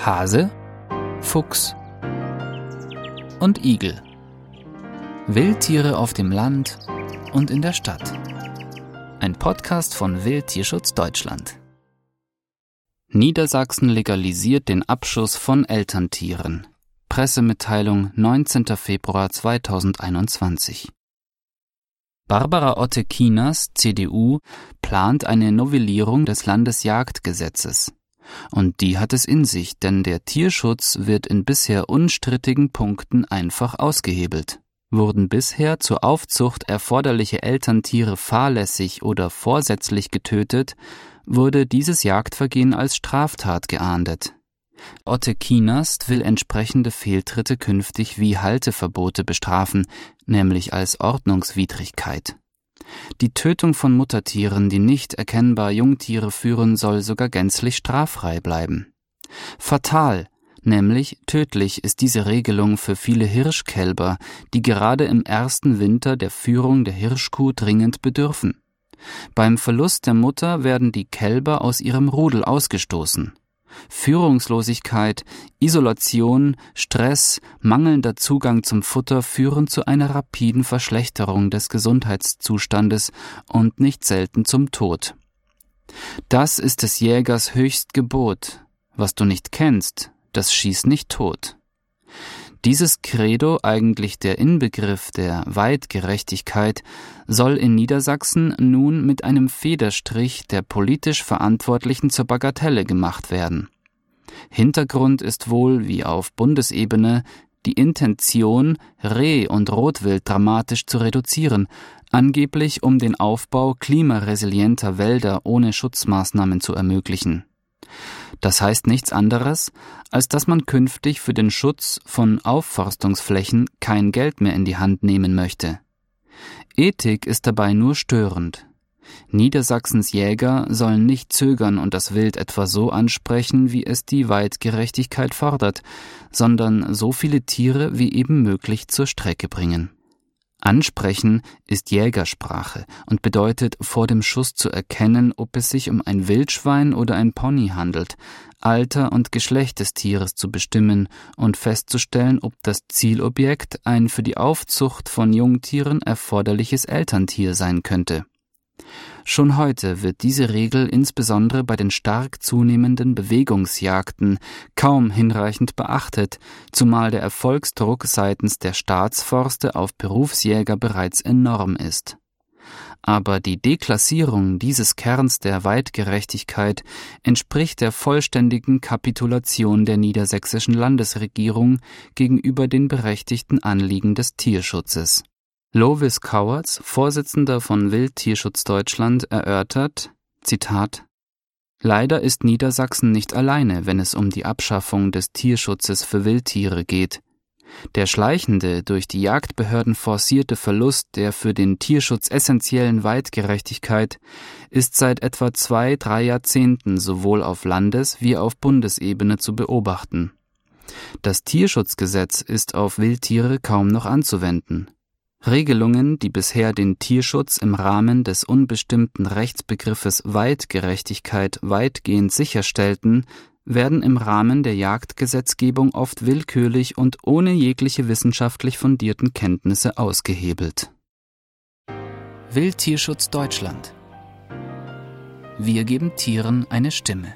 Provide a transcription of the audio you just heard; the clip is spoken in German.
Hase, Fuchs und Igel. Wildtiere auf dem Land und in der Stadt. Ein Podcast von Wildtierschutz Deutschland. Niedersachsen legalisiert den Abschuss von Elterntieren. Pressemitteilung 19. Februar 2021. Barbara Otte-Kieners, CDU, plant eine Novellierung des Landesjagdgesetzes. Und die hat es in sich, denn der Tierschutz wird in bisher unstrittigen Punkten einfach ausgehebelt. Wurden bisher zur Aufzucht erforderliche Elterntiere fahrlässig oder vorsätzlich getötet, wurde dieses Jagdvergehen als Straftat geahndet. Otte Kienast will entsprechende Fehltritte künftig wie Halteverbote bestrafen, nämlich als Ordnungswidrigkeit. Die Tötung von Muttertieren, die nicht erkennbar Jungtiere führen, soll sogar gänzlich straffrei bleiben. Fatal, nämlich tödlich ist diese Regelung für viele Hirschkälber, die gerade im ersten Winter der Führung der Hirschkuh dringend bedürfen. Beim Verlust der Mutter werden die Kälber aus ihrem Rudel ausgestoßen. Führungslosigkeit, Isolation, Stress, mangelnder Zugang zum Futter führen zu einer rapiden Verschlechterung des Gesundheitszustandes und nicht selten zum Tod. Das ist des Jägers höchst Gebot. Was du nicht kennst, das schieß nicht tot. Dieses Credo, eigentlich der Inbegriff der Weitgerechtigkeit, soll in Niedersachsen nun mit einem Federstrich der politisch Verantwortlichen zur Bagatelle gemacht werden. Hintergrund ist wohl, wie auf Bundesebene, die Intention, Reh- und Rotwild dramatisch zu reduzieren, angeblich um den Aufbau klimaresilienter Wälder ohne Schutzmaßnahmen zu ermöglichen. Das heißt nichts anderes, als dass man künftig für den Schutz von Aufforstungsflächen kein Geld mehr in die Hand nehmen möchte. Ethik ist dabei nur störend. Niedersachsens Jäger sollen nicht zögern und das Wild etwa so ansprechen, wie es die Weitgerechtigkeit fordert, sondern so viele Tiere wie eben möglich zur Strecke bringen. Ansprechen ist Jägersprache und bedeutet, vor dem Schuss zu erkennen, ob es sich um ein Wildschwein oder ein Pony handelt, Alter und Geschlecht des Tieres zu bestimmen und festzustellen, ob das Zielobjekt ein für die Aufzucht von Jungtieren erforderliches Elterntier sein könnte. Schon heute wird diese Regel insbesondere bei den stark zunehmenden Bewegungsjagden kaum hinreichend beachtet, zumal der Erfolgsdruck seitens der Staatsforste auf Berufsjäger bereits enorm ist. Aber die Deklassierung dieses Kerns der Weitgerechtigkeit entspricht der vollständigen Kapitulation der niedersächsischen Landesregierung gegenüber den berechtigten Anliegen des Tierschutzes. Lovis Kauertz, Vorsitzender von Wildtierschutz Deutschland, erörtert, Zitat, Leider ist Niedersachsen nicht alleine, wenn es um die Abschaffung des Tierschutzes für Wildtiere geht. Der schleichende, durch die Jagdbehörden forcierte Verlust der für den Tierschutz essentiellen Weitgerechtigkeit ist seit etwa zwei, drei Jahrzehnten sowohl auf Landes- wie auf Bundesebene zu beobachten. Das Tierschutzgesetz ist auf Wildtiere kaum noch anzuwenden. Regelungen, die bisher den Tierschutz im Rahmen des unbestimmten Rechtsbegriffes Weitgerechtigkeit weitgehend sicherstellten, werden im Rahmen der Jagdgesetzgebung oft willkürlich und ohne jegliche wissenschaftlich fundierten Kenntnisse ausgehebelt. Wildtierschutz Deutschland Wir geben Tieren eine Stimme.